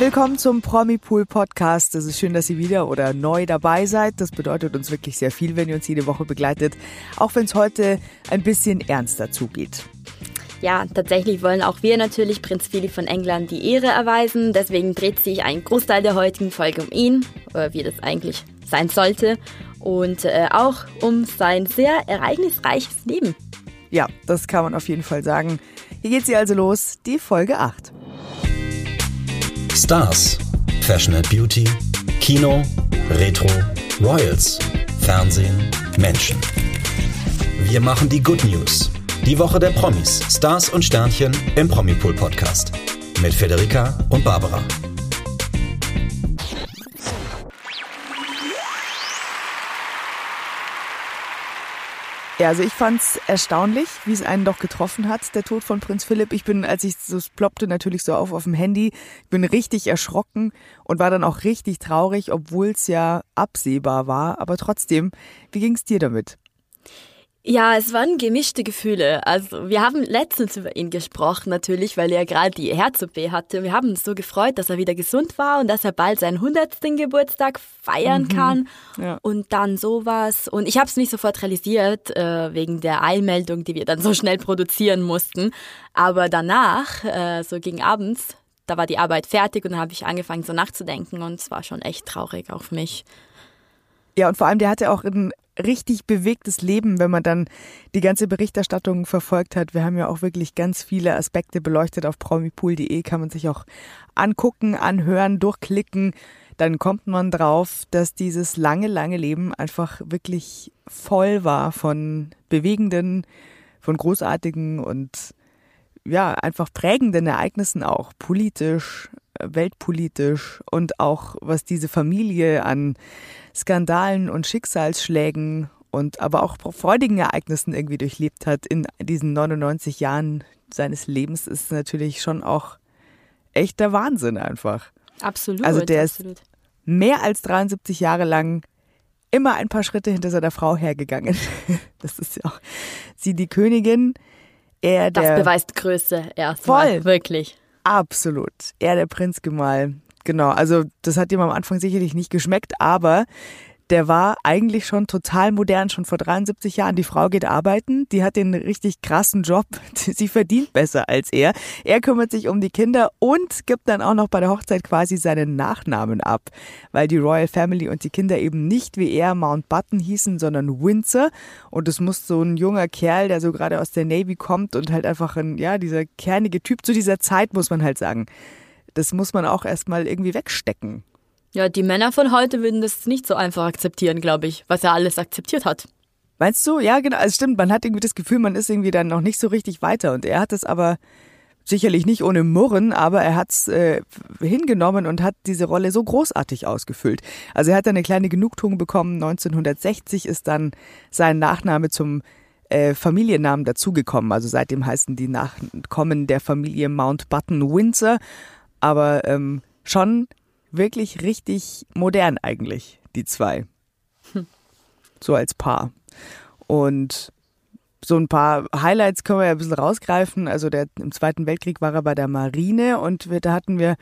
Willkommen zum Promi Pool Podcast. Es ist schön, dass ihr wieder oder neu dabei seid. Das bedeutet uns wirklich sehr viel, wenn ihr uns jede Woche begleitet, auch wenn es heute ein bisschen ernster zugeht. Ja, tatsächlich wollen auch wir natürlich Prinz Philipp von England die Ehre erweisen. Deswegen dreht sich ein Großteil der heutigen Folge um ihn, wie das eigentlich sein sollte, und äh, auch um sein sehr ereignisreiches Leben. Ja, das kann man auf jeden Fall sagen. Hier geht sie also los, die Folge 8. Stars, Fashion and Beauty, Kino, Retro, Royals, Fernsehen, Menschen. Wir machen die Good News. Die Woche der Promis, Stars und Sternchen im Promipool Podcast. Mit Federica und Barbara. Ja, also ich fand's erstaunlich, wie es einen doch getroffen hat, der Tod von Prinz Philipp. Ich bin, als ich so ploppte natürlich so auf auf dem Handy, bin richtig erschrocken und war dann auch richtig traurig, obwohl es ja absehbar war. Aber trotzdem, wie ging's dir damit? Ja, es waren gemischte Gefühle. Also wir haben letztens über ihn gesprochen natürlich, weil er gerade die Herz-OP hatte. Wir haben uns so gefreut, dass er wieder gesund war und dass er bald seinen 100. Geburtstag feiern mhm. kann. Ja. Und dann sowas. Und ich habe es nicht sofort realisiert, äh, wegen der Eilmeldung, die wir dann so schnell produzieren mussten. Aber danach, äh, so gegen abends, da war die Arbeit fertig und dann habe ich angefangen so nachzudenken und es war schon echt traurig auf mich. Ja, und vor allem, der hatte auch ein richtig bewegtes Leben, wenn man dann die ganze Berichterstattung verfolgt hat. Wir haben ja auch wirklich ganz viele Aspekte beleuchtet auf promipool.de, kann man sich auch angucken, anhören, durchklicken. Dann kommt man drauf, dass dieses lange, lange Leben einfach wirklich voll war von bewegenden, von großartigen und ja, einfach prägenden Ereignissen auch, politisch, weltpolitisch und auch was diese Familie an Skandalen und Schicksalsschlägen und aber auch freudigen Ereignissen irgendwie durchlebt hat in diesen 99 Jahren seines Lebens, ist natürlich schon auch echter Wahnsinn einfach. Absolut. Also der absolut. ist mehr als 73 Jahre lang immer ein paar Schritte hinter seiner Frau hergegangen. Das ist ja auch sie die Königin, er Das beweist Größe erstmal. Voll. Wirklich. Absolut. Er der Prinzgemahl. Genau, also das hat ihm am Anfang sicherlich nicht geschmeckt, aber der war eigentlich schon total modern, schon vor 73 Jahren. Die Frau geht arbeiten, die hat den richtig krassen Job, sie verdient besser als er. Er kümmert sich um die Kinder und gibt dann auch noch bei der Hochzeit quasi seinen Nachnamen ab, weil die Royal Family und die Kinder eben nicht wie er Mountbatten hießen, sondern Windsor. Und es muss so ein junger Kerl, der so gerade aus der Navy kommt und halt einfach ein, ja, dieser kernige Typ zu dieser Zeit, muss man halt sagen. Das muss man auch erstmal irgendwie wegstecken. Ja, die Männer von heute würden das nicht so einfach akzeptieren, glaube ich, was er alles akzeptiert hat. Meinst du? Ja, genau. Also stimmt, man hat irgendwie das Gefühl, man ist irgendwie dann noch nicht so richtig weiter. Und er hat es aber sicherlich nicht ohne Murren, aber er hat es äh, hingenommen und hat diese Rolle so großartig ausgefüllt. Also er hat eine kleine Genugtuung bekommen. 1960 ist dann sein Nachname zum äh, Familiennamen dazugekommen. Also seitdem heißen die Nachkommen der Familie Mountbatten Windsor. Aber ähm, schon wirklich richtig modern eigentlich, die zwei. Hm. So als Paar. Und so ein paar Highlights können wir ja ein bisschen rausgreifen. Also der, im Zweiten Weltkrieg war er bei der Marine und wir, da hatten wir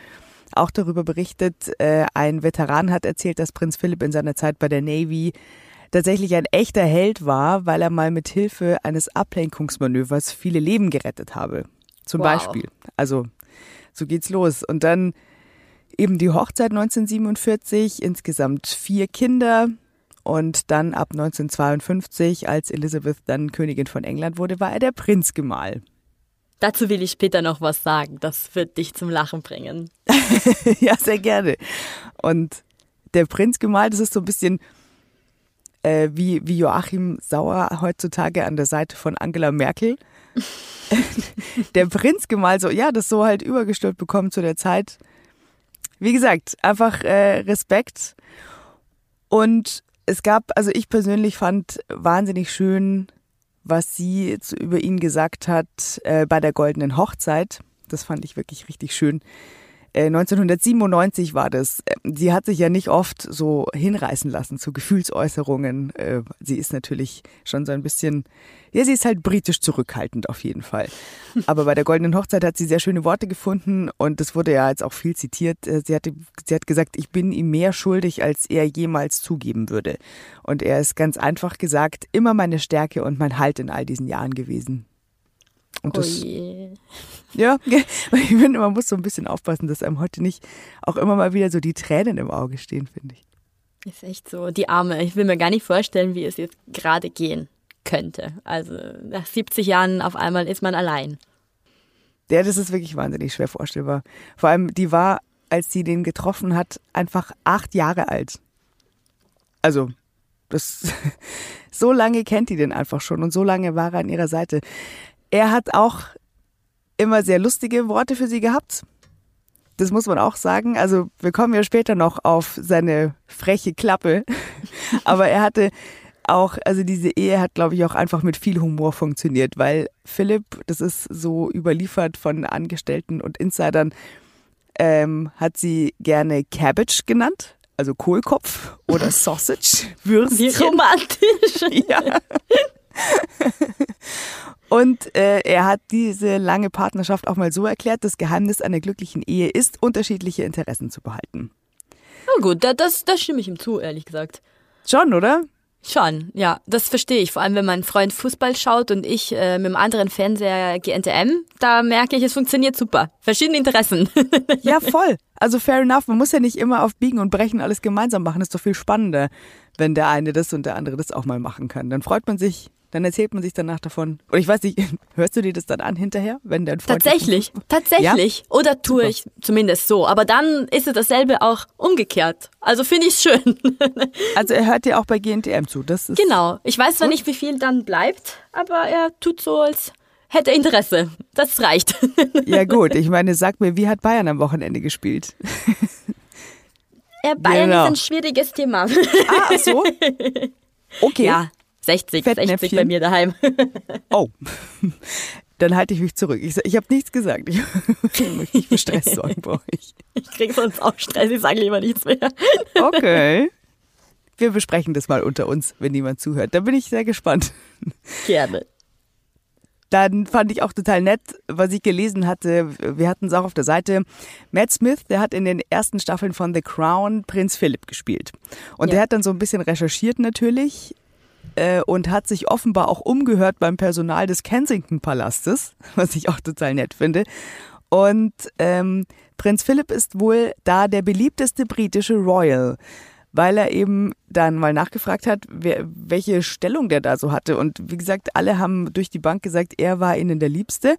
auch darüber berichtet, äh, ein Veteran hat erzählt, dass Prinz Philipp in seiner Zeit bei der Navy tatsächlich ein echter Held war, weil er mal mit Hilfe eines Ablenkungsmanövers viele Leben gerettet habe. Zum wow. Beispiel. Also so geht's los. Und dann eben die Hochzeit 1947, insgesamt vier Kinder. Und dann ab 1952, als Elizabeth dann Königin von England wurde, war er der Prinzgemahl. Dazu will ich später noch was sagen. Das wird dich zum Lachen bringen. ja, sehr gerne. Und der Prinzgemahl, das ist so ein bisschen äh, wie, wie Joachim Sauer heutzutage an der Seite von Angela Merkel. der Prinzgemahl, so, ja, das so halt übergestülpt bekommen zu der Zeit wie gesagt, einfach äh, Respekt. Und es gab, also ich persönlich fand wahnsinnig schön, was sie jetzt über ihn gesagt hat äh, bei der goldenen Hochzeit. Das fand ich wirklich richtig schön. 1997 war das. Sie hat sich ja nicht oft so hinreißen lassen zu Gefühlsäußerungen. Sie ist natürlich schon so ein bisschen, ja, sie ist halt britisch zurückhaltend auf jeden Fall. Aber bei der Goldenen Hochzeit hat sie sehr schöne Worte gefunden und das wurde ja jetzt auch viel zitiert. Sie, hatte, sie hat gesagt, ich bin ihm mehr schuldig, als er jemals zugeben würde. Und er ist ganz einfach gesagt immer meine Stärke und mein Halt in all diesen Jahren gewesen. Und das, oh ja, ich finde, man muss so ein bisschen aufpassen, dass einem heute nicht auch immer mal wieder so die Tränen im Auge stehen, finde ich. Ist echt so, die Arme. Ich will mir gar nicht vorstellen, wie es jetzt gerade gehen könnte. Also nach 70 Jahren auf einmal ist man allein. Ja, das ist wirklich wahnsinnig schwer vorstellbar. Vor allem, die war, als sie den getroffen hat, einfach acht Jahre alt. Also, das, so lange kennt die den einfach schon und so lange war er an ihrer Seite. Er hat auch immer sehr lustige Worte für sie gehabt. Das muss man auch sagen. Also wir kommen ja später noch auf seine freche Klappe. Aber er hatte auch, also diese Ehe hat, glaube ich, auch einfach mit viel Humor funktioniert, weil Philipp, das ist so überliefert von Angestellten und Insidern, ähm, hat sie gerne Cabbage genannt, also Kohlkopf oder Sausage, Würstchen. Wie romantisch. Ja. Und äh, er hat diese lange Partnerschaft auch mal so erklärt, das Geheimnis einer glücklichen Ehe ist, unterschiedliche Interessen zu behalten. Na gut, da, das, das stimme ich ihm zu, ehrlich gesagt. Schon, oder? Schon, ja, das verstehe ich. Vor allem, wenn mein Freund Fußball schaut und ich äh, mit einem anderen Fernseher GNTM, da merke ich, es funktioniert super. Verschiedene Interessen. ja, voll. Also fair enough. Man muss ja nicht immer auf Biegen und Brechen alles gemeinsam machen. Das ist doch viel spannender, wenn der eine das und der andere das auch mal machen kann. Dann freut man sich dann erzählt man sich danach davon. Und ich weiß nicht, hörst du dir das dann an hinterher, wenn dein Freund. Tatsächlich, tatsächlich. Ja? Oder tue Super. ich zumindest so. Aber dann ist es dasselbe auch umgekehrt. Also finde ich es schön. Also er hört dir auch bei GNTM zu. Das ist genau. Ich weiß zwar nicht, wie viel dann bleibt, aber er tut so, als hätte Interesse. Das reicht. Ja gut, ich meine, sag mir, wie hat Bayern am Wochenende gespielt? Ja, Bayern genau. ist ein schwieriges Thema. Ah, so? Okay. Ja, 60, 60 bei mir daheim. Oh, dann halte ich mich zurück. Ich, ich habe nichts gesagt. Ich, ich für Stress sorgen bei euch. Ich kriege sonst auch Stress, ich sage lieber nichts mehr. Okay. Wir besprechen das mal unter uns, wenn niemand zuhört. Da bin ich sehr gespannt. Gerne. Dann fand ich auch total nett, was ich gelesen hatte. Wir hatten es auch auf der Seite. Matt Smith, der hat in den ersten Staffeln von The Crown Prinz Philip gespielt. Und ja. der hat dann so ein bisschen recherchiert natürlich äh, und hat sich offenbar auch umgehört beim Personal des Kensington-Palastes, was ich auch total nett finde. Und ähm, Prinz Philipp ist wohl da der beliebteste britische Royal, weil er eben dann mal nachgefragt hat, wer, welche Stellung der da so hatte. Und wie gesagt, alle haben durch die Bank gesagt, er war ihnen der Liebste.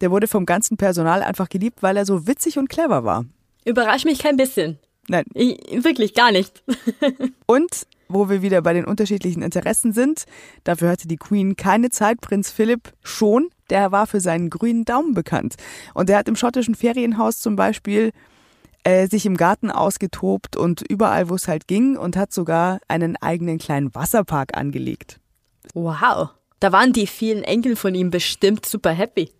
Der wurde vom ganzen Personal einfach geliebt, weil er so witzig und clever war. Überrascht mich kein bisschen. Nein. Ich, wirklich gar nicht. und wo wir wieder bei den unterschiedlichen Interessen sind. Dafür hatte die Queen keine Zeit. Prinz Philipp schon. Der war für seinen grünen Daumen bekannt. Und der hat im schottischen Ferienhaus zum Beispiel äh, sich im Garten ausgetobt und überall, wo es halt ging und hat sogar einen eigenen kleinen Wasserpark angelegt. Wow. Da waren die vielen Enkel von ihm bestimmt super happy.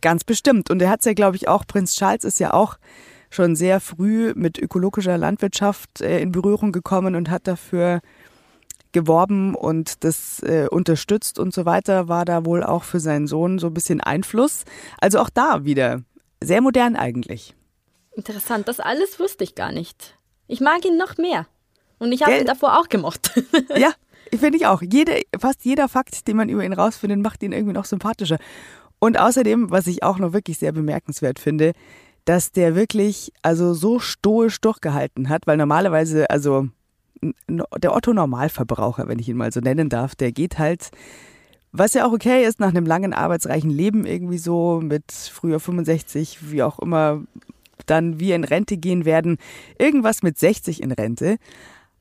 Ganz bestimmt. Und er hat es ja, glaube ich, auch, Prinz Charles ist ja auch schon sehr früh mit ökologischer Landwirtschaft äh, in Berührung gekommen und hat dafür geworben und das äh, unterstützt und so weiter, war da wohl auch für seinen Sohn so ein bisschen Einfluss. Also auch da wieder sehr modern eigentlich. Interessant, das alles wusste ich gar nicht. Ich mag ihn noch mehr. Und ich habe ihn davor auch gemocht. ja, finde ich auch. Jede, fast jeder Fakt, den man über ihn rausfindet, macht ihn irgendwie noch sympathischer. Und außerdem, was ich auch noch wirklich sehr bemerkenswert finde, dass der wirklich also so stoisch durchgehalten hat, weil normalerweise, also der Otto Normalverbraucher, wenn ich ihn mal so nennen darf, der geht halt, was ja auch okay ist, nach einem langen arbeitsreichen Leben irgendwie so mit früher 65, wie auch immer, dann wir in Rente gehen werden, irgendwas mit 60 in Rente.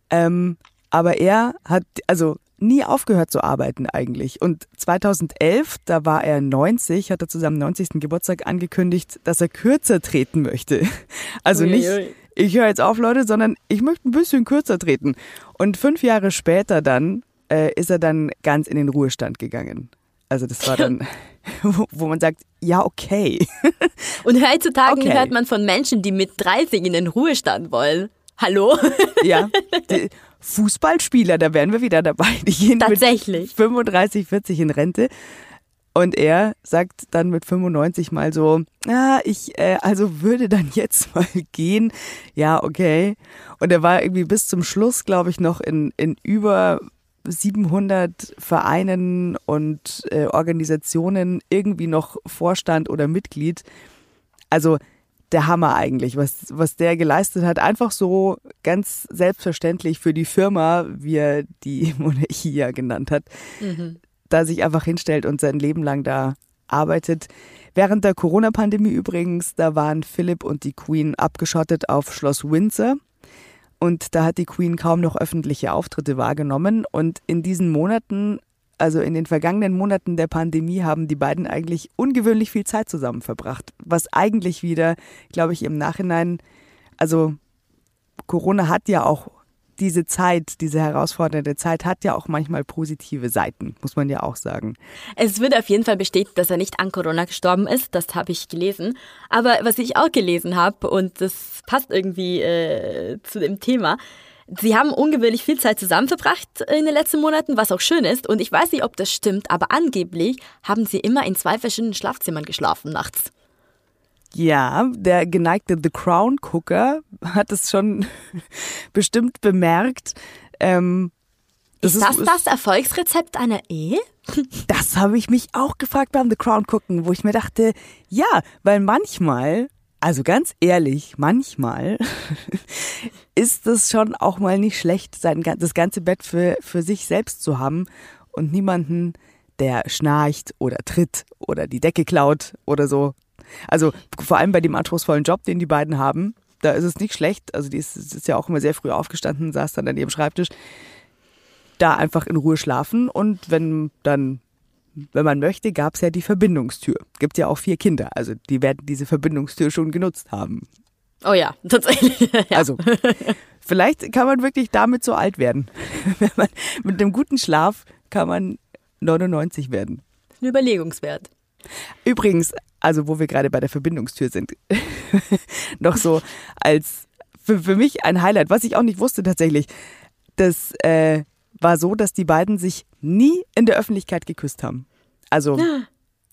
Ähm, aber er hat, also nie aufgehört zu arbeiten eigentlich. Und 2011, da war er 90, hat er zu seinem 90. Geburtstag angekündigt, dass er kürzer treten möchte. Also nicht, ich höre jetzt auf, Leute, sondern ich möchte ein bisschen kürzer treten. Und fünf Jahre später dann äh, ist er dann ganz in den Ruhestand gegangen. Also das war dann, wo, wo man sagt, ja, okay. Und heutzutage Okay. hört man von Menschen, die mit 30 in den Ruhestand wollen. Hallo? Ja, die Fußballspieler, da wären wir wieder dabei. Die gehen Tatsächlich. mit 35, 40 in Rente. Und er sagt dann mit 95 mal so, ja, ich äh, also würde dann jetzt mal gehen. Ja, okay. Und er war irgendwie bis zum Schluss, glaube ich, noch in, in über 700 Vereinen und äh, Organisationen irgendwie noch Vorstand oder Mitglied. Also der Hammer eigentlich, was, was der geleistet hat. Einfach so ganz selbstverständlich für die Firma, wie er die Monarchie ja genannt hat, da sich einfach hinstellt und sein Leben lang da arbeitet. Während der Corona-Pandemie übrigens, da waren Philipp und die Queen abgeschottet auf Schloss Windsor. Und da hat die Queen kaum noch öffentliche Auftritte wahrgenommen. Und in diesen Monaten, also in den vergangenen Monaten der Pandemie, haben die beiden eigentlich ungewöhnlich viel Zeit zusammen verbracht. Was eigentlich wieder, glaube ich, im Nachhinein, also Corona hat ja auch diese Zeit, diese herausfordernde Zeit hat ja auch manchmal positive Seiten, muss man ja auch sagen. Es wird auf jeden Fall bestätigt, dass er nicht an Corona gestorben ist. Das habe ich gelesen. Aber was ich auch gelesen habe, und das passt irgendwie äh, zu dem Thema, sie haben ungewöhnlich viel Zeit zusammen verbracht in den letzten Monaten, was auch schön ist. Und ich weiß nicht, ob das stimmt, aber angeblich haben sie immer in zwei verschiedenen Schlafzimmern geschlafen nachts. Ja, der geneigte The Crown Gucker hat es schon bestimmt bemerkt. Ähm, ist das das Erfolgsrezept einer Ehe? Das habe ich mich auch gefragt beim The Crown gucken, wo ich mir dachte, ja, weil manchmal, also ganz ehrlich, manchmal ist es schon auch mal nicht schlecht, sein, das ganze Bett für, für sich selbst zu haben und niemanden, der schnarcht oder tritt oder die Decke klaut oder so. Also vor allem bei dem anspruchsvollen Job, den die beiden haben, da ist es nicht schlecht. Also die ist, ist ja auch immer sehr früh aufgestanden, saß dann an ihrem Schreibtisch da einfach in Ruhe schlafen und wenn dann, wenn man möchte, gab es ja die Verbindungstür. Gibt ja auch vier Kinder, also die werden diese Verbindungstür schon genutzt haben. Oh ja, tatsächlich. ja. Also vielleicht kann man wirklich damit so alt werden. Wenn man, mit einem guten Schlaf kann man 99 werden. Ein Überlegungswert. Übrigens, also wo wir gerade bei der Verbindungstür sind, noch so als für, für mich ein Highlight, was ich auch nicht wusste tatsächlich, das äh, war so, dass die beiden sich nie in der Öffentlichkeit geküsst haben. Also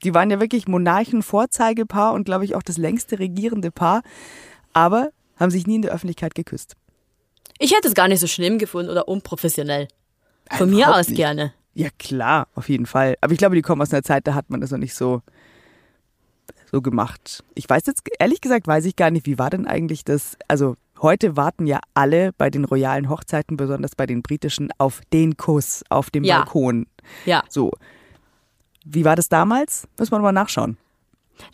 die waren ja wirklich Monarchen-Vorzeigepaar und glaube ich auch das längste regierende Paar, aber haben sich nie in der Öffentlichkeit geküsst. Ich hätte es gar nicht so schlimm gefunden oder unprofessionell. Von mir aus nicht. gerne. Ja klar, auf jeden Fall. Aber ich glaube, die kommen aus einer Zeit, da hat man das noch nicht so so gemacht. Ich weiß jetzt ehrlich gesagt, weiß ich gar nicht, wie war denn eigentlich das? Also heute warten ja alle bei den royalen Hochzeiten, besonders bei den britischen, auf den Kuss auf dem Ja. Balkon. Ja. So. Wie war das damals? Müssen wir mal nachschauen.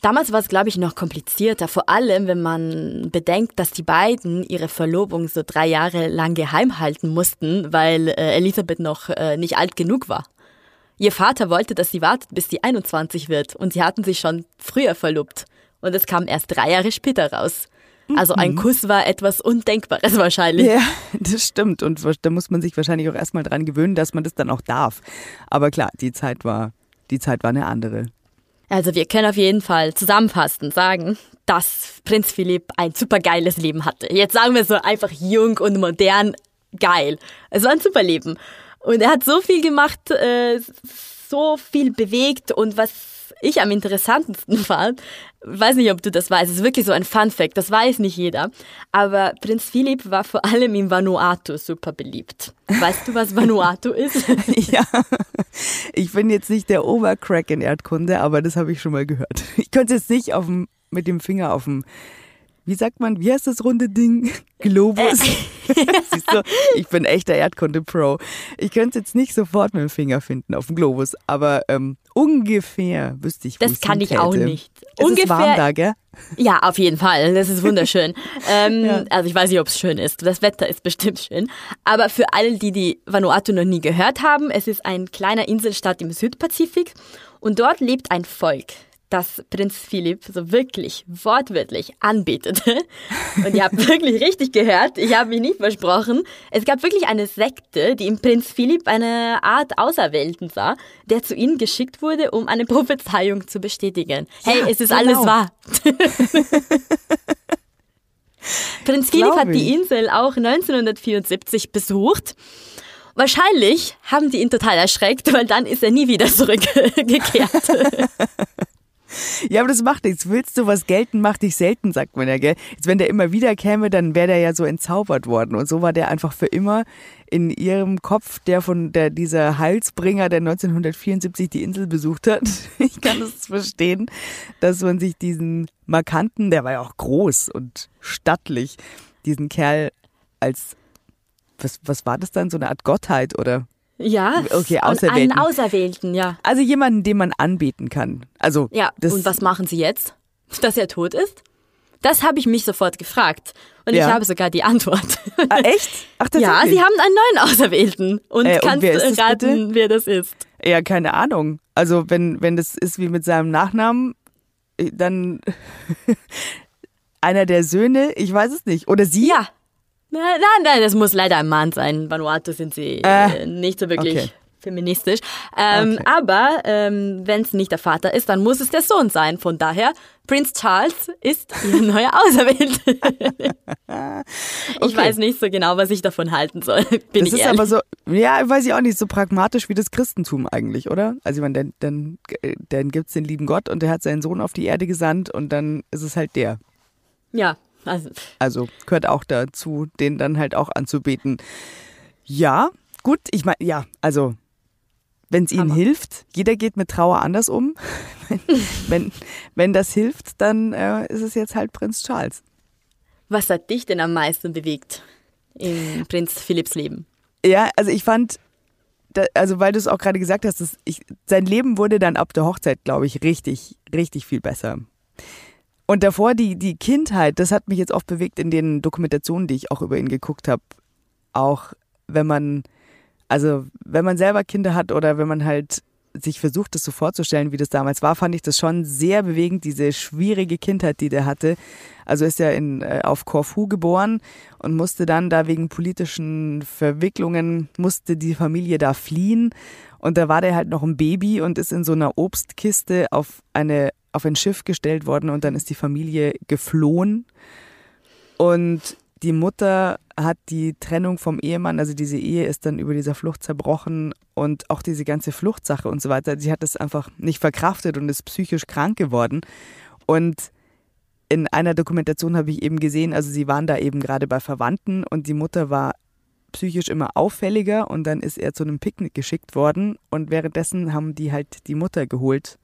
Damals war es, glaube ich, noch komplizierter, vor allem wenn man bedenkt, dass die beiden ihre Verlobung so drei Jahre lang geheim halten mussten, weil äh, Elisabeth noch äh, nicht alt genug war. Ihr Vater wollte, dass sie wartet, bis sie 21 wird und sie hatten sich schon früher verlobt. Und es kam erst drei Jahre später raus. Also ein Kuss war etwas Undenkbares wahrscheinlich. Ja, das stimmt. Und da muss man sich wahrscheinlich auch erstmal dran gewöhnen, dass man das dann auch darf. Aber klar, die Zeit war, die Zeit war eine andere. Also wir können auf jeden Fall zusammenfassend sagen, dass Prinz Philipp ein super geiles Leben hatte. Jetzt sagen wir so einfach jung und modern, geil. Es war ein super Leben. Und er hat so viel gemacht, äh, so viel bewegt und was ich am interessantesten fand, weiß nicht, ob du das weißt, es ist wirklich so ein Fun Fact, das weiß nicht jeder, aber Prinz Philipp war vor allem in Vanuatu super beliebt. Weißt du, was Vanuatu ist? Ja, ich bin jetzt nicht der Obercrack in Erdkunde, aber das habe ich schon mal gehört. Ich könnte jetzt nicht auf dem, mit dem Finger auf dem, wie sagt man, wie heißt das runde Ding? Globus. Siehst du, ich bin echter Erdkunde-Pro. Ich könnte es jetzt nicht sofort mit dem Finger finden auf dem Globus, aber ähm, ungefähr wüsste ich, wo Das kann ich auch nicht. Es ist warm Ungefähr- da, gell? Ja, auf jeden Fall. Das ist wunderschön. ähm, Ja. Also ich weiß nicht, ob es schön ist. Das Wetter ist bestimmt schön. Aber für alle, die die Vanuatu noch nie gehört haben, es ist ein kleiner Inselstaat im Südpazifik und dort lebt ein Volk. Dass Prinz Philipp so wirklich wortwörtlich anbetete. Und ihr habt wirklich richtig gehört, ich habe mich nicht versprochen. Es gab wirklich eine Sekte, die im Prinz Philipp eine Art Auserwählten sah, der zu ihnen geschickt wurde, um eine Prophezeiung zu bestätigen. Hey, ja, es ist genau. alles wahr. Prinz Philipp hat die Insel auch 1974 besucht. Wahrscheinlich haben die ihn total erschreckt, weil dann ist er nie wieder zurückgekehrt. Ja, aber das macht nichts. Willst du was gelten, mach dich selten, sagt man ja, gell? Jetzt, wenn der immer wieder käme, dann wäre der ja so entzaubert worden. Und so war der einfach für immer in ihrem Kopf, der von der, dieser Heilsbringer, der 1974 die Insel besucht hat. Ich kann es verstehen, dass man sich diesen markanten, der war ja auch groß und stattlich, diesen Kerl als, was, was war das dann, so eine Art Gottheit oder? Ja, okay, Auserwählten. einen Auserwählten, ja. Also jemanden, den man anbeten kann. Also ja. und was machen Sie jetzt, dass er tot ist? Das habe ich mich sofort gefragt und ja. ich habe sogar die Antwort. Ah, echt? Ach, ja, Sie haben einen neuen Auserwählten und äh, kannst und raten, bitte? wer das ist. Ja, keine Ahnung. Also wenn wenn das ist wie mit seinem Nachnamen, äh, dann einer der Söhne, ich weiß es nicht. Oder Sie? Ja. Nein, nein, nein, das muss leider ein Mann sein. In Vanuatu sind sie äh, nicht so wirklich okay. feministisch. Ähm, okay. Aber ähm, wenn es nicht der Vater ist, dann muss es der Sohn sein. Von daher, Prinz Charles ist ihr neuer Auserwählte. okay. Ich weiß nicht so genau, was ich davon halten soll. Bin das ich ist ehrlich. aber so, ja, weiß ich auch nicht, so pragmatisch wie das Christentum eigentlich, oder? Also ich meine, dann, dann, dann gibt es den lieben Gott und der hat seinen Sohn auf die Erde gesandt und dann ist es halt der. Ja, also, also gehört auch dazu, den dann halt auch anzubeten. Ja, gut, ich meine, ja, also wenn es ihnen hilft, jeder geht mit Trauer anders um. wenn, wenn, wenn das hilft, dann äh, ist es jetzt halt Prinz Charles. Was hat dich denn am meisten bewegt in Prinz Philipps Leben? Ja, also ich fand, da, also weil du es auch gerade gesagt hast, ich, sein Leben wurde dann ab der Hochzeit, glaube ich, richtig, richtig viel besser. Und davor die, die Kindheit, das hat mich jetzt oft bewegt in den Dokumentationen, die ich auch über ihn geguckt habe. Auch wenn man, also wenn man selber Kinder hat oder wenn man halt sich versucht, das so vorzustellen, wie das damals war, fand ich das schon sehr bewegend, diese schwierige Kindheit, die der hatte. Also ist er in, äh, auf Korfu geboren und musste dann da wegen politischen Verwicklungen, musste die Familie da fliehen. Und da war der halt noch ein Baby und ist in so einer Obstkiste auf eine auf ein Schiff gestellt worden und dann ist die Familie geflohen. Und die Mutter hat die Trennung vom Ehemann, also diese Ehe ist dann über dieser Flucht zerbrochen und auch diese ganze Fluchtsache und so weiter. Sie hat das einfach nicht verkraftet und ist psychisch krank geworden. Und in einer Dokumentation habe ich eben gesehen, also sie waren da eben gerade bei Verwandten und die Mutter war psychisch immer auffälliger und dann ist er zu einem Picknick geschickt worden und währenddessen haben die halt die Mutter geholt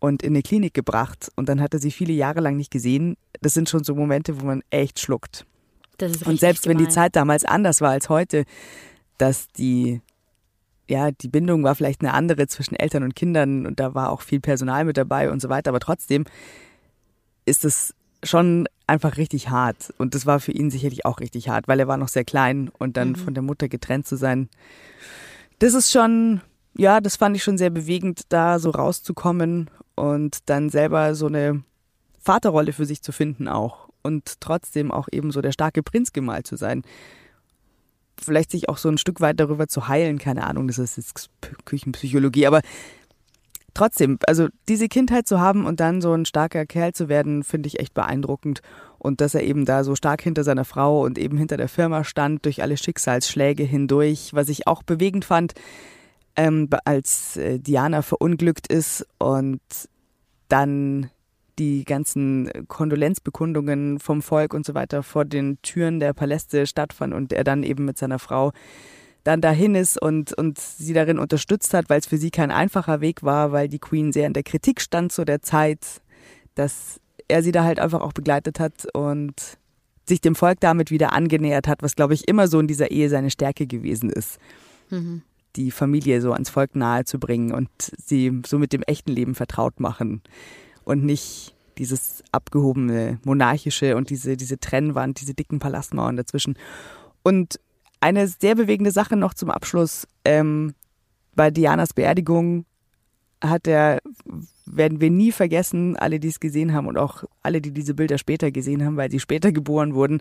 und in eine Klinik gebracht und dann hat er sie viele Jahre lang nicht gesehen. Das sind schon so Momente, wo man echt schluckt. und selbst gemein. wenn die Zeit damals anders war als heute, dass die ja, die Bindung war vielleicht eine andere zwischen Eltern und Kindern und da war auch viel Personal mit dabei und so weiter, aber trotzdem ist es schon einfach richtig hart und das war für ihn sicherlich auch richtig hart, weil er war noch sehr klein und dann mhm. von der Mutter getrennt zu sein. Das ist schon ja, das fand ich schon sehr bewegend, da so rauszukommen und dann selber so eine Vaterrolle für sich zu finden auch und trotzdem auch eben so der starke Prinz gemalt zu sein. Vielleicht sich auch so ein Stück weit darüber zu heilen, keine Ahnung, das ist jetzt Küchenpsychologie, aber trotzdem, also diese Kindheit zu haben und dann so ein starker Kerl zu werden, finde ich echt beeindruckend. Und dass er eben da so stark hinter seiner Frau und eben hinter der Firma stand, durch alle Schicksalsschläge hindurch, was ich auch bewegend fand, ähm, als äh, Diana verunglückt ist und dann die ganzen Kondolenzbekundungen vom Volk und so weiter vor den Türen der Paläste stattfanden und er dann eben mit seiner Frau dann dahin ist und, und sie darin unterstützt hat, weil es für sie kein einfacher Weg war, weil die Queen sehr in der Kritik stand zu der Zeit, dass er sie da halt einfach auch begleitet hat und sich dem Volk damit wieder angenähert hat, was glaube ich immer so in dieser Ehe seine Stärke gewesen ist. Mhm die Familie so ans Volk nahe zu bringen und sie so mit dem echten Leben vertraut machen und nicht dieses abgehobene monarchische und diese, diese Trennwand, diese dicken Palastmauern dazwischen. Und eine sehr bewegende Sache noch zum Abschluss. Ähm, bei Dianas Beerdigung hat er, werden wir nie vergessen, alle, die es gesehen haben und auch alle, die diese Bilder später gesehen haben, weil sie später geboren wurden.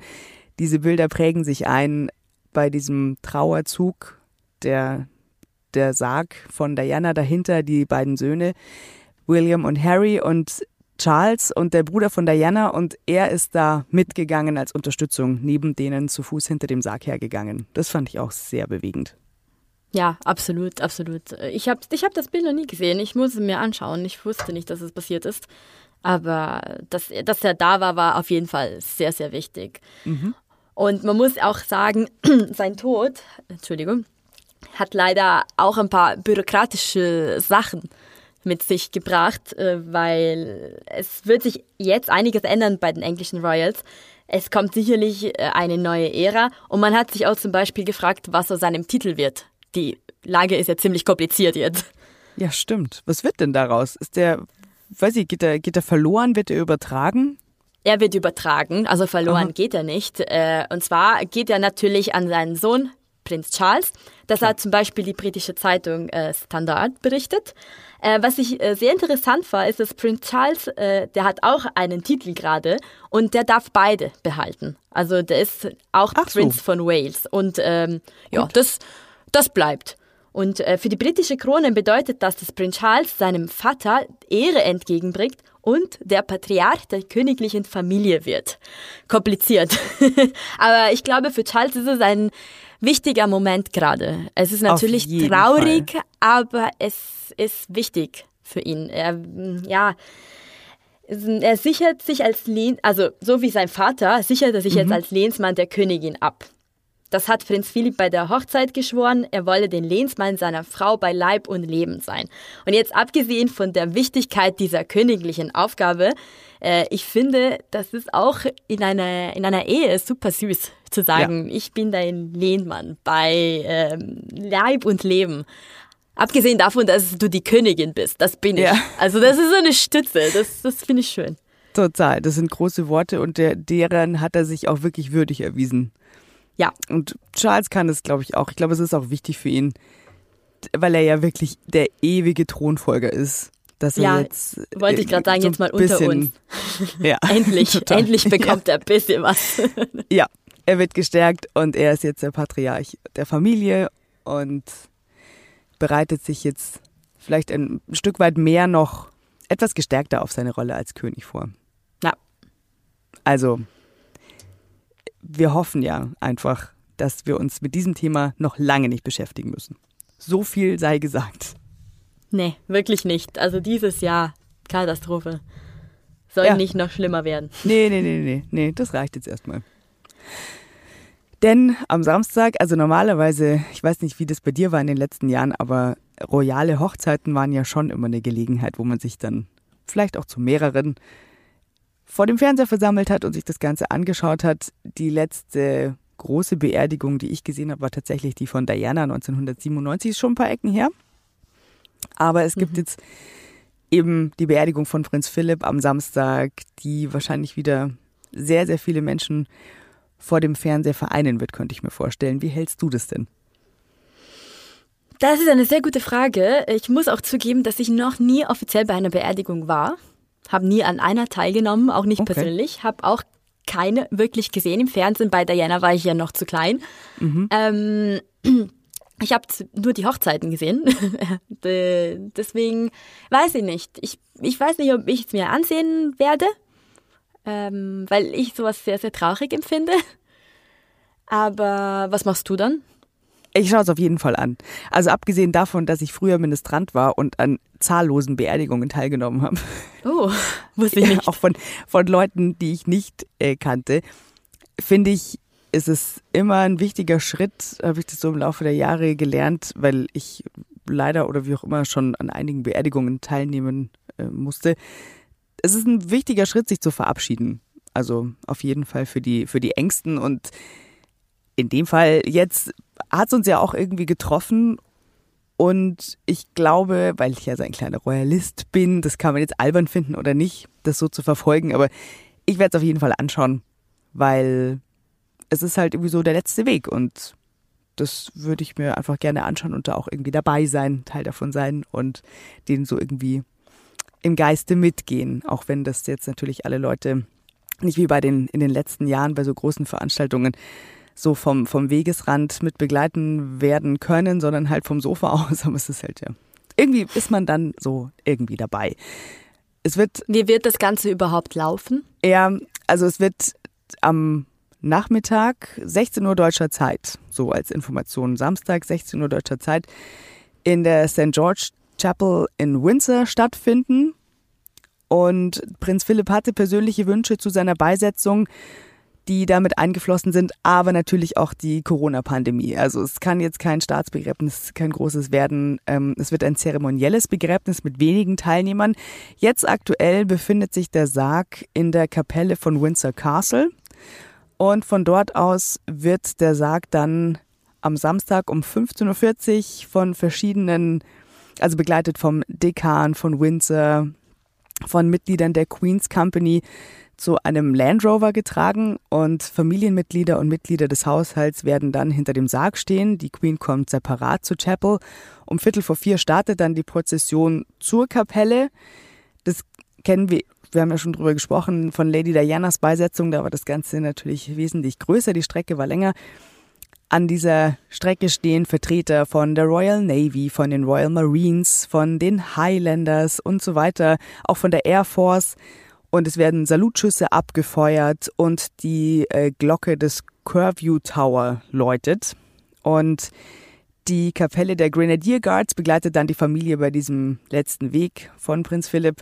Diese Bilder prägen sich ein bei diesem Trauerzug, der, der Sarg von Diana dahinter, die beiden Söhne, William und Harry und Charles und der Bruder von Diana und er ist da mitgegangen als Unterstützung, neben denen zu Fuß hinter dem Sarg hergegangen. Das fand ich auch sehr bewegend. Ja, absolut, absolut. Ich habe ich hab das Bild noch nie gesehen. Ich muss es mir anschauen. Ich wusste nicht, dass es passiert ist. Aber dass, dass er da war, war auf jeden Fall sehr, sehr wichtig. Mhm. Und man muss auch sagen, sein Tod, Entschuldigung, hat leider auch ein paar bürokratische Sachen mit sich gebracht, äh, weil es wird sich jetzt einiges ändern bei den englischen Royals. Es kommt sicherlich äh, eine neue Ära und man hat sich auch zum Beispiel gefragt, was aus seinem Titel wird. Die Lage ist ja ziemlich kompliziert jetzt. Ja, stimmt. Was wird denn daraus? Ist der, weiß ich, geht er, geht er verloren? Wird er übertragen? Er wird übertragen, also verloren Aha. geht er nicht. Äh, und zwar geht er natürlich an seinen Sohn, Prinz Charles. Das hat zum Beispiel die britische Zeitung äh, Standard berichtet. Äh, was ich sehr interessant war, ist, dass Prinz Charles, der hat auch einen Titel gerade und der darf beide behalten. Also der ist auch Ach Prinz so. von Wales. Und ähm, ja, das, das bleibt. Und äh, für die britische Krone bedeutet das, dass Prinz Charles seinem Vater Ehre entgegenbringt und der Patriarch der königlichen Familie wird. Kompliziert. Aber ich glaube, für Charles ist es ein wichtiger Moment gerade. Es ist natürlich traurig, Fall. aber es ist wichtig für ihn. Er, ja, er sichert sich als Lehn, also so wie sein Vater, sichert er sich mhm. jetzt als Lehnsmann der Königin ab. Das hat Prinz Philipp bei der Hochzeit geschworen, er wolle den Lehnsmann seiner Frau bei Leib und Leben sein. Und jetzt abgesehen von der Wichtigkeit dieser königlichen Aufgabe, äh, ich finde, das ist auch in einer, in einer Ehe super süß zu sagen, ja. ich bin dein Lehnmann bei ähm, Leib und Leben. Abgesehen davon, dass du die Königin bist, das bin ich. Ja. Also das ist so eine Stütze, das, das finde ich schön. Total, das sind große Worte und der, deren hat er sich auch wirklich würdig erwiesen. Ja. Und Charles kann es, glaube ich, auch. Ich glaube, es ist auch wichtig für ihn, weil er ja wirklich der ewige Thronfolger ist. Dass er ja, jetzt, wollte ich gerade sagen, so jetzt mal unter uns. Ja, endlich, total. endlich bekommt ja. er ein bisschen was. Ja, er wird gestärkt und er ist jetzt der Patriarch der Familie und bereitet sich jetzt vielleicht ein Stück weit mehr noch etwas gestärkter auf seine Rolle als König vor. Ja. Also, wir hoffen ja einfach, dass wir uns mit diesem Thema noch lange nicht beschäftigen müssen. So viel sei gesagt. Nee, wirklich nicht. Also dieses Jahr Katastrophe. Soll ja. nicht noch schlimmer werden. Nee, nee, nee, nee, nee, das reicht jetzt erstmal. Denn am Samstag, also normalerweise, ich weiß nicht, wie das bei dir war in den letzten Jahren, aber royale Hochzeiten waren ja schon immer eine Gelegenheit, wo man sich dann vielleicht auch zu mehreren vor dem Fernseher versammelt hat und sich das Ganze angeschaut hat. Die letzte große Beerdigung, die ich gesehen habe, war tatsächlich die von Diana 1997, ist schon ein paar Ecken her. Aber es gibt mhm. jetzt eben die Beerdigung von Prinz Philipp am Samstag, die wahrscheinlich wieder sehr, sehr viele Menschen vor dem Fernseher vereinen wird, könnte ich mir vorstellen. Wie hältst du das denn? Das ist eine sehr gute Frage. Ich muss auch zugeben, dass ich noch nie offiziell bei einer Beerdigung war habe nie an einer teilgenommen, auch nicht okay. persönlich, habe auch keine wirklich gesehen im Fernsehen. Bei Diana war ich ja noch zu klein. Mhm. Ähm, ich habe nur die Hochzeiten gesehen. Deswegen weiß ich nicht. Ich, ich weiß nicht, ob ich es mir ansehen werde, ähm, weil ich sowas sehr, sehr traurig empfinde. Aber was machst du dann? Ich schaue es auf jeden Fall an. Also abgesehen davon, dass ich früher Ministrant war und an zahllosen Beerdigungen teilgenommen habe. Oh, wusste ich nicht. Ja, auch von, von Leuten, die ich nicht äh, kannte, finde ich, ist es immer ein wichtiger Schritt, habe ich das so im Laufe der Jahre gelernt, weil ich leider oder wie auch immer schon an einigen Beerdigungen teilnehmen äh, musste. Es ist ein wichtiger Schritt, sich zu verabschieden. Also auf jeden Fall für die, für die Ängsten und in dem Fall jetzt hat es uns ja auch irgendwie getroffen. Und ich glaube, weil ich ja so ein kleiner Royalist bin, das kann man jetzt albern finden oder nicht, das so zu verfolgen, aber ich werde es auf jeden Fall anschauen, weil es ist halt irgendwie so der letzte Weg. Und das würde ich mir einfach gerne anschauen und da auch irgendwie dabei sein, Teil davon sein und denen so irgendwie im Geiste mitgehen, auch wenn das jetzt natürlich alle Leute nicht wie bei den in den letzten Jahren bei so großen Veranstaltungen so vom, vom Wegesrand mit begleiten werden können, sondern halt vom Sofa aus. Aber es ist halt ja. Irgendwie ist man dann so irgendwie dabei. Es wird. Wie wird das Ganze überhaupt laufen? Ja, also es wird am Nachmittag 16 Uhr deutscher Zeit, so als Information. Samstag 16 Uhr deutscher Zeit in der St. George Chapel in Windsor stattfinden. Und Prinz Philipp hatte persönliche Wünsche zu seiner Beisetzung die damit eingeflossen sind, aber natürlich auch die Corona-Pandemie. Also es kann jetzt kein Staatsbegräbnis, kein großes werden. Ähm, es wird ein zeremonielles Begräbnis mit wenigen Teilnehmern. Jetzt aktuell befindet sich der Sarg in der Kapelle von Windsor Castle. Und von dort aus wird der Sarg dann am Samstag um 15.40 Uhr von verschiedenen, also begleitet vom Dekan von Windsor, von Mitgliedern der Queen's Company, zu einem Land Rover getragen und Familienmitglieder und Mitglieder des Haushalts werden dann hinter dem Sarg stehen. Die Queen kommt separat zur Chapel. Um Viertel vor vier startet dann die Prozession zur Kapelle. Das kennen wir, wir haben ja schon drüber gesprochen, von Lady Dianas Beisetzung. Da war das Ganze natürlich wesentlich größer. Die Strecke war länger. An dieser Strecke stehen Vertreter von der Royal Navy, von den Royal Marines, von den Highlanders und so weiter, auch von der Air Force und es werden Salutschüsse abgefeuert und die äh, Glocke des Curview Tower läutet. Und die Kapelle der Grenadier Guards begleitet dann die Familie bei diesem letzten Weg von Prinz Philipp.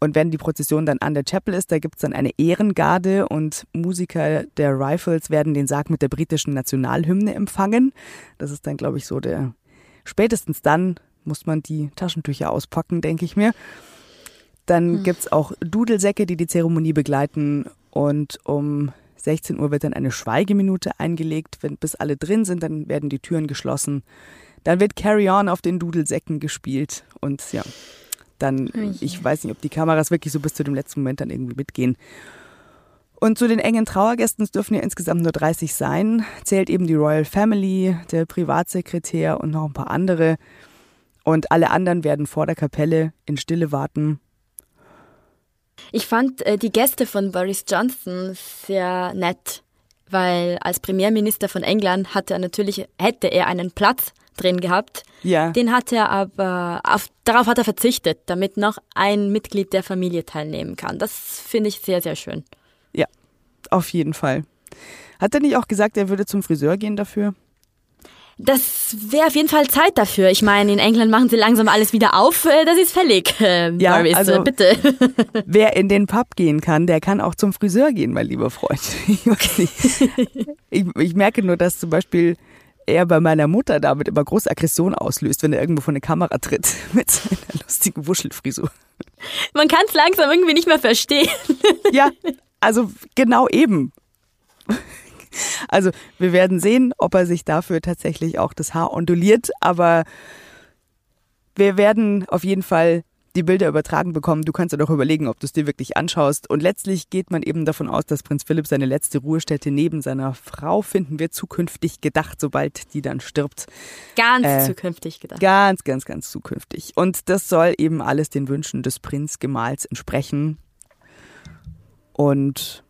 Und wenn die Prozession dann an der Chapel ist, da gibt es dann eine Ehrengarde und Musiker der Rifles werden den Sarg mit der britischen Nationalhymne empfangen. Das ist dann, glaube ich, so der. Spätestens dann muss man die Taschentücher auspacken, denke ich mir. Dann hm. gibt es auch Dudelsäcke, die die Zeremonie begleiten. Und um 16 Uhr wird dann eine Schweigeminute eingelegt. Wenn bis alle drin sind, dann werden die Türen geschlossen. Dann wird Carry On auf den Dudelsäcken gespielt. Und ja, dann, ich weiß nicht, ob die Kameras wirklich so bis zu dem letzten Moment dann irgendwie mitgehen. Und zu den engen Trauergästen, dürfen ja insgesamt nur 30 sein, zählt eben die Royal Family, der Privatsekretär und noch ein paar andere. Und alle anderen werden vor der Kapelle in Stille warten ich fand äh, die Gäste von Boris Johnson sehr nett, weil als Premierminister von England hatte er natürlich, hätte er einen Platz drin gehabt. Ja. Den hat er aber, auf, darauf hat er verzichtet, damit noch ein Mitglied der Familie teilnehmen kann. Das finde ich sehr, sehr schön. Ja, auf jeden Fall. Hat er nicht auch gesagt, er würde zum Friseur gehen dafür? Das wäre auf jeden Fall Zeit dafür. Ich meine, in England machen sie langsam alles wieder auf. Äh, das ist fällig. Äh, ja, Boris, also, bitte. Wer in den Pub gehen kann, der kann auch zum Friseur gehen, mein lieber Freund. ich, ich merke nur, dass zum Beispiel er bei meiner Mutter damit immer große Aggression auslöst, wenn er irgendwo vor eine Kamera tritt mit seiner lustigen Wuschelfrisur. Man kann es langsam irgendwie nicht mehr verstehen. ja, also genau eben. Also wir werden sehen, ob er sich dafür tatsächlich auch das Haar onduliert, aber wir werden auf jeden Fall die Bilder übertragen bekommen. Du kannst dir doch überlegen, ob du es dir wirklich anschaust. Und letztlich geht man eben davon aus, dass Prinz Philipp seine letzte Ruhestätte neben seiner Frau finden wird, zukünftig gedacht, sobald die dann stirbt. Ganz äh, zukünftig gedacht. Ganz, ganz, ganz zukünftig. Und das soll eben alles den Wünschen des Prinzgemahls entsprechen. Und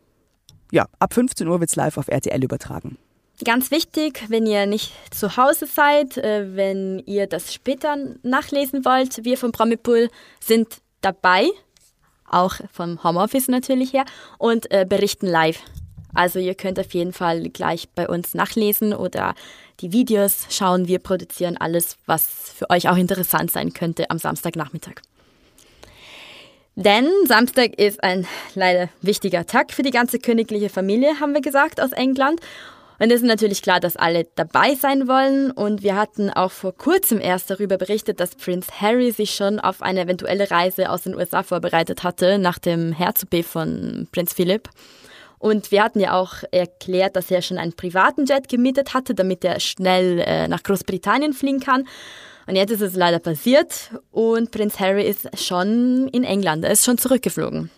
ja, ab 15 Uhr wird es live auf RTL übertragen. Ganz wichtig, wenn ihr nicht zu Hause seid, äh, wenn ihr das später nachlesen wollt, wir vom Promipool sind dabei, auch vom Homeoffice natürlich her, und äh, berichten live. Also ihr könnt auf jeden Fall gleich bei uns nachlesen oder die Videos schauen. Wir produzieren alles, was für euch auch interessant sein könnte am Samstagnachmittag. Denn Samstag ist ein leider wichtiger Tag für die ganze königliche Familie, haben wir gesagt, aus England. Und es ist natürlich klar, dass alle dabei sein wollen. Und wir hatten auch vor kurzem erst darüber berichtet, dass Prince Harry sich schon auf eine eventuelle Reise aus den USA vorbereitet hatte, nach dem Herzogbe von Prinz Philipp. Und wir hatten ja auch erklärt, dass er schon einen privaten Jet gemietet hatte, damit er schnell äh, nach Großbritannien fliegen kann. Und jetzt ist es leider passiert und Prinz Harry ist schon in England, er ist schon zurückgeflogen.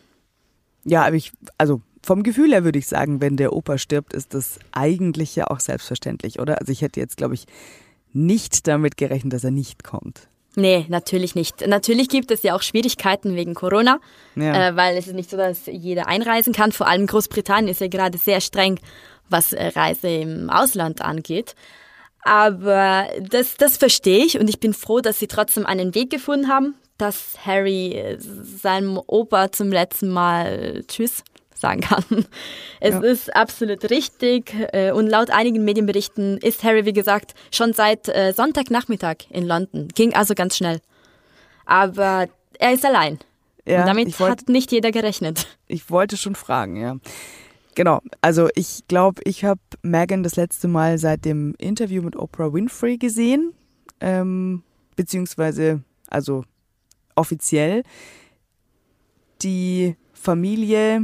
Ja, aber ich, also vom Gefühl her würde ich sagen, wenn der Opa stirbt, ist das eigentlich ja auch selbstverständlich, oder? Also ich hätte jetzt, glaube ich, nicht damit gerechnet, dass er nicht kommt. Nee, natürlich nicht. Natürlich gibt es ja auch Schwierigkeiten wegen Corona, ja. äh, weil es ist nicht so, dass jeder einreisen kann. Vor allem Großbritannien ist ja gerade sehr streng, was äh, Reise im Ausland angeht. Aber das, das verstehe ich und ich bin froh, dass sie trotzdem einen Weg gefunden haben, dass Harry äh, seinem Opa zum letzten Mal Tschüss sagen kann. Es ja. ist absolut richtig äh, und laut einigen Medienberichten ist Harry, wie gesagt, schon seit äh, Sonntagnachmittag in London. Ging also ganz schnell. Aber er ist allein. Ja, damit wollt, hat nicht jeder gerechnet. Ich wollte schon fragen, ja. Genau, also ich glaube, ich habe Megan das letzte Mal seit dem Interview mit Oprah Winfrey gesehen, ähm, beziehungsweise also offiziell. Die Familie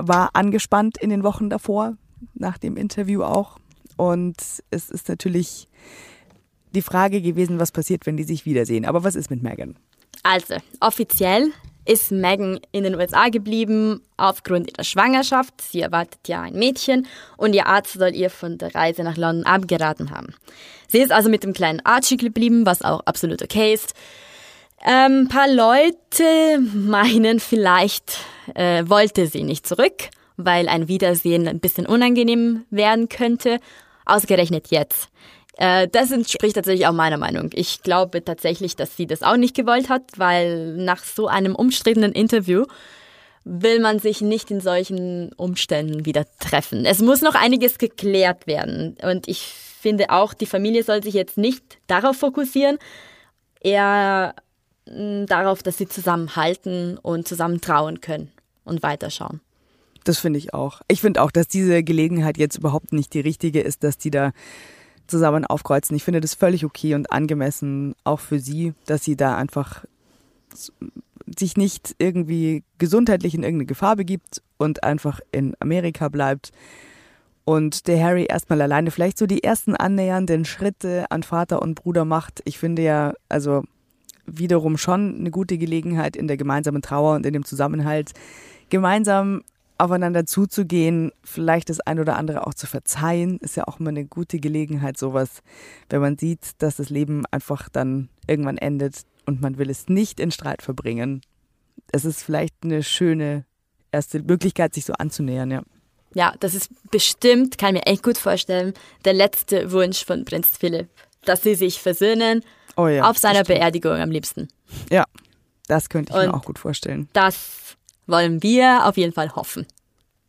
war angespannt in den Wochen davor, nach dem Interview auch. Und es ist natürlich die Frage gewesen, was passiert, wenn die sich wiedersehen. Aber was ist mit Megan? Also, offiziell ist Megan in den USA geblieben aufgrund ihrer Schwangerschaft. Sie erwartet ja ein Mädchen und ihr Arzt soll ihr von der Reise nach London abgeraten haben. Sie ist also mit dem kleinen Archie geblieben, was auch absolut okay ist. Ein ähm, paar Leute meinen vielleicht, äh, wollte sie nicht zurück, weil ein Wiedersehen ein bisschen unangenehm werden könnte. Ausgerechnet jetzt. Äh, das entspricht tatsächlich auch meiner Meinung. Ich glaube tatsächlich, dass sie das auch nicht gewollt hat, weil nach so einem umstrittenen Interview will man sich nicht in solchen Umständen wieder treffen. Es muss noch einiges geklärt werden. Und ich finde auch, die Familie soll sich jetzt nicht darauf fokussieren, eher darauf, dass sie zusammenhalten und zusammen trauen können und weiterschauen. Das finde ich auch. Ich finde auch, dass diese Gelegenheit jetzt überhaupt nicht die richtige ist, dass die da zusammen aufkreuzen. Ich finde das völlig okay und angemessen, auch für sie, dass sie da einfach sich nicht irgendwie gesundheitlich in irgendeine Gefahr begibt und einfach in Amerika bleibt. Und der Harry erstmal alleine vielleicht so die ersten annähernden Schritte an Vater und Bruder macht. Ich finde ja, also wiederum schon eine gute Gelegenheit in der gemeinsamen Trauer und in dem Zusammenhalt gemeinsam aufeinander zuzugehen, vielleicht das ein oder andere auch zu verzeihen, ist ja auch immer eine gute Gelegenheit, sowas, wenn man sieht, dass das Leben einfach dann irgendwann endet und man will es nicht in Streit verbringen. Es ist vielleicht eine schöne erste Möglichkeit, sich so anzunähern, ja. Ja, das ist bestimmt, kann ich mir echt gut vorstellen, der letzte Wunsch von Prinz Philipp, dass sie sich versöhnen Oh ja, auf seiner Beerdigung am liebsten. Ja, das könnte ich Und mir auch gut vorstellen. Das wollen wir auf jeden Fall hoffen.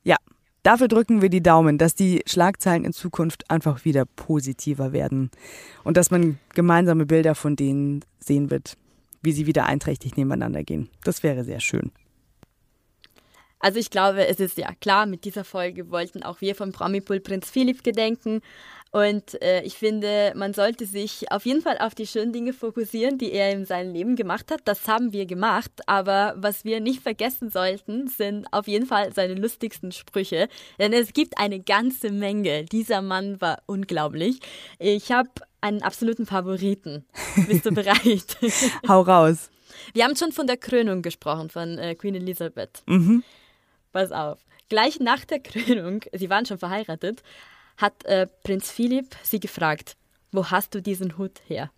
Ja, dafür drücken wir die Daumen, dass die Schlagzeilen in Zukunft einfach wieder positiver werden und dass man gemeinsame Bilder von denen sehen wird, wie sie wieder einträchtig nebeneinander gehen. Das wäre sehr schön. Also ich glaube, es ist ja klar, mit dieser Folge wollten auch wir vom Promipool Prinz Philipp gedenken. Und äh, ich finde, man sollte sich auf jeden Fall auf die schönen Dinge fokussieren, die er in seinem Leben gemacht hat. Das haben wir gemacht. Aber was wir nicht vergessen sollten, sind auf jeden Fall seine lustigsten Sprüche. Denn es gibt eine ganze Menge. Dieser Mann war unglaublich. Ich habe einen absoluten Favoriten. Bist du bereit? Hau raus. Wir haben schon von der Krönung gesprochen, von äh, Queen Elizabeth. Mhm. Pass auf. Gleich nach der Krönung, sie waren schon verheiratet, hat äh, Prinz Philipp sie gefragt, wo hast du diesen Hut her?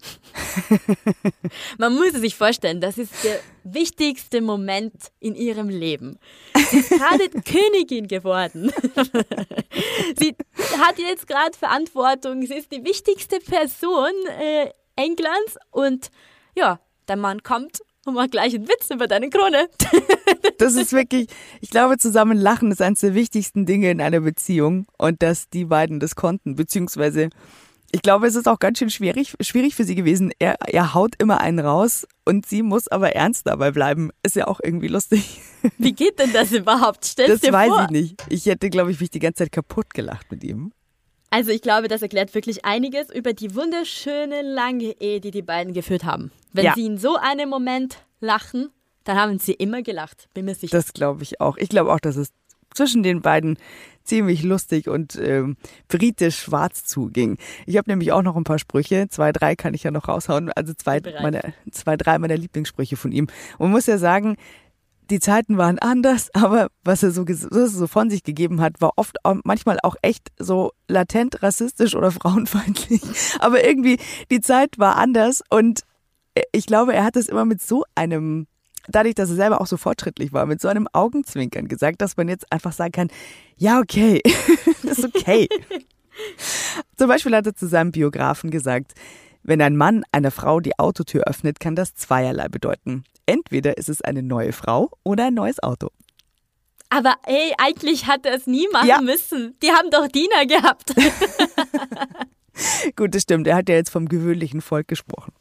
Man muss sich vorstellen, das ist der wichtigste Moment in ihrem Leben. Sie ist gerade Königin geworden. sie hat jetzt gerade Verantwortung. Sie ist die wichtigste Person äh, Englands und ja, der Mann kommt und mach gleich einen Witz über deine Krone. das ist wirklich, ich glaube, zusammen lachen ist eines der wichtigsten Dinge in einer Beziehung und dass die beiden das konnten, beziehungsweise ich glaube, es ist auch ganz schön schwierig, schwierig für sie gewesen. Er, er haut immer einen raus und sie muss aber ernst dabei bleiben. Ist ja auch irgendwie lustig. Wie geht denn das überhaupt? Stell's das dir weiß vor. ich nicht. Ich hätte, glaube ich, mich die ganze Zeit kaputt gelacht mit ihm. Also ich glaube, das erklärt wirklich einiges über die wunderschöne lange Ehe, die die beiden geführt haben. Wenn ja. sie in so einem Moment lachen, dann haben sie immer gelacht, bin mir sicher. Das glaube ich auch. Ich glaube auch, dass es zwischen den beiden ziemlich lustig und ähm, britisch schwarz zuging. Ich habe nämlich auch noch ein paar Sprüche, zwei, drei kann ich ja noch raushauen, also zwei, meine, zwei drei meiner Lieblingssprüche von ihm. Und man muss ja sagen, die Zeiten waren anders, aber was er so, was er so von sich gegeben hat, war oft manchmal auch echt so latent rassistisch oder frauenfeindlich. Aber irgendwie, die Zeit war anders und ich glaube, er hat es immer mit so einem, dadurch, dass er selber auch so fortschrittlich war, mit so einem Augenzwinkern gesagt, dass man jetzt einfach sagen kann, ja, okay, ist okay. Zum Beispiel hat er zu seinem Biografen gesagt, wenn ein Mann einer Frau die Autotür öffnet, kann das zweierlei bedeuten. Entweder ist es eine neue Frau oder ein neues Auto. Aber ey, eigentlich hat er es nie machen ja. müssen. Die haben doch Diener gehabt. Gut, das stimmt. Er hat ja jetzt vom gewöhnlichen Volk gesprochen.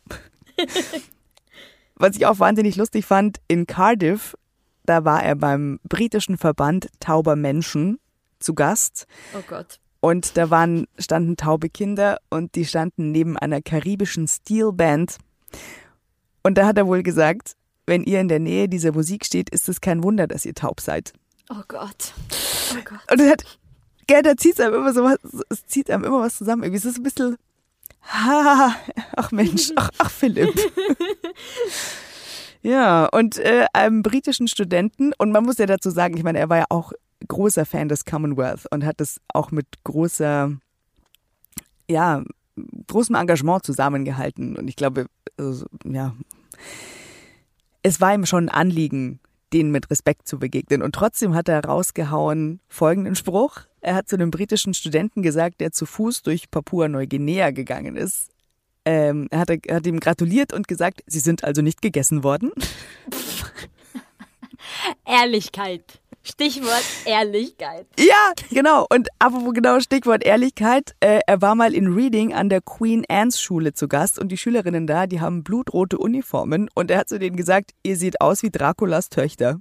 Was ich auch wahnsinnig lustig fand, in Cardiff, da war er beim britischen Verband Tauber Menschen zu Gast. Oh Gott. Und da waren, standen taube Kinder und die standen neben einer karibischen Steelband. Und da hat er wohl gesagt, wenn ihr in der Nähe dieser Musik steht, ist es kein Wunder, dass ihr taub seid. Oh Gott. Oh Gott. Und er hat, gell, da zieht einem immer so was, es zieht einem immer was zusammen. Irgendwie ist es ein bisschen, ha, ach Mensch, ach, ach Philipp. ja, und äh, einem britischen Studenten, und man muss ja dazu sagen, ich meine, er war ja auch großer Fan des Commonwealth und hat das auch mit großer, ja, großem Engagement zusammengehalten. Und ich glaube, also, ja, es war ihm schon ein Anliegen, denen mit Respekt zu begegnen. Und trotzdem hat er rausgehauen folgenden Spruch. Er hat zu einem britischen Studenten gesagt, der zu Fuß durch Papua-Neuguinea gegangen ist. Ähm, er, hat, er hat ihm gratuliert und gesagt, sie sind also nicht gegessen worden. Ehrlichkeit. Stichwort Ehrlichkeit. Ja, genau. Und apropos genau Stichwort Ehrlichkeit, äh, er war mal in Reading an der Queen Anne's Schule zu Gast und die Schülerinnen da, die haben blutrote Uniformen und er hat zu denen gesagt, ihr seht aus wie Draculas Töchter.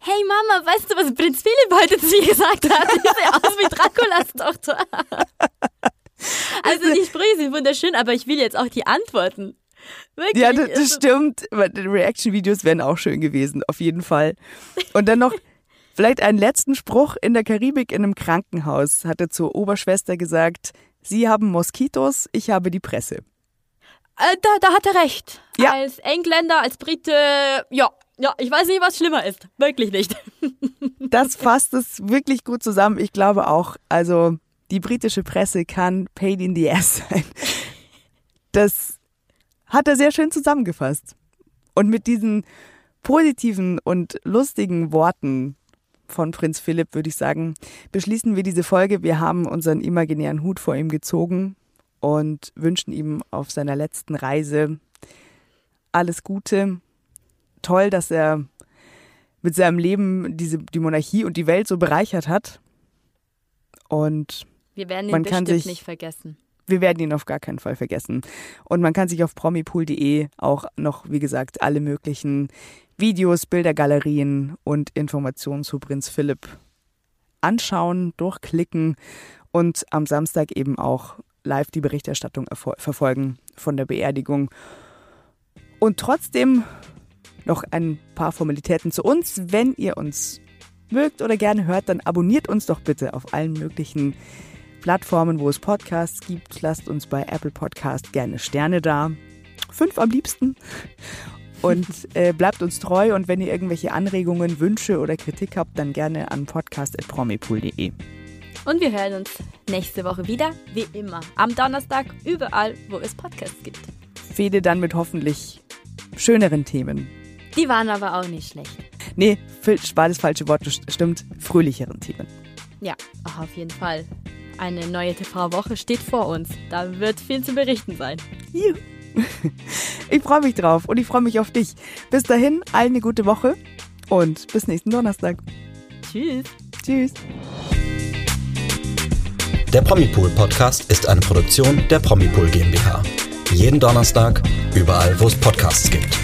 Hey Mama, weißt du, was Prinz Philipp heute zu mir gesagt hat? Ich sehe aus wie Draculas Tochter. Also die Sprüche sind wunderschön, aber ich will jetzt auch die Antworten. Wirklich? Ja, das, das also stimmt. Die Reaction-Videos wären auch schön gewesen, auf jeden Fall. Und dann noch vielleicht einen letzten Spruch. In der Karibik in einem Krankenhaus hat er zur Oberschwester gesagt, Sie haben Moskitos, ich habe die Presse. Äh, da, da hat er recht. Ja. Als Engländer, als Brite, ja, ja, ich weiß nicht, was schlimmer ist. Wirklich nicht. Das fasst es wirklich gut zusammen. Ich glaube auch, also die britische Presse kann paid in the ass sein. Das hat er sehr schön zusammengefasst. Und mit diesen positiven und lustigen Worten von Prinz Philipp würde ich sagen, beschließen wir diese Folge. Wir haben unseren imaginären Hut vor ihm gezogen und wünschen ihm auf seiner letzten Reise alles Gute. Toll, dass er mit seinem Leben diese, die Monarchie und die Welt so bereichert hat. Und wir werden ihn man bestimmt sich, nicht vergessen wir werden ihn auf gar keinen Fall vergessen. Und man kann sich auf promipool.de auch noch, wie gesagt, alle möglichen Videos, Bildergalerien und Informationen zu Prinz Philipp anschauen, durchklicken und am Samstag eben auch live die Berichterstattung verfolgen von der Beerdigung. Und trotzdem noch ein paar Formalitäten zu uns. Wenn ihr uns mögt oder gerne hört, dann abonniert uns doch bitte auf allen möglichen Plattformen, wo es Podcasts gibt. Lasst uns bei Apple Podcast gerne Sterne da. Fünf am liebsten. Und äh, bleibt uns treu und wenn ihr irgendwelche Anregungen, Wünsche oder Kritik habt, dann gerne an podcast.promipool.de. Und wir hören uns nächste Woche wieder, wie immer, am Donnerstag, überall, wo es Podcasts gibt. Fede dann mit hoffentlich schöneren Themen. Die waren aber auch nicht schlecht. Nee, war das falsche Wort, stimmt, fröhlicheren Themen. Ja, auf jeden Fall. Eine neue TV-Woche steht vor uns. Da wird viel zu berichten sein. Juhu. Ich freue mich drauf und ich freue mich auf dich. Bis dahin, allen eine gute Woche und bis nächsten Donnerstag. Tschüss. Tschüss. Der Promipool Podcast ist eine Produktion der Promipool GmbH. Jeden Donnerstag, überall, wo es Podcasts gibt.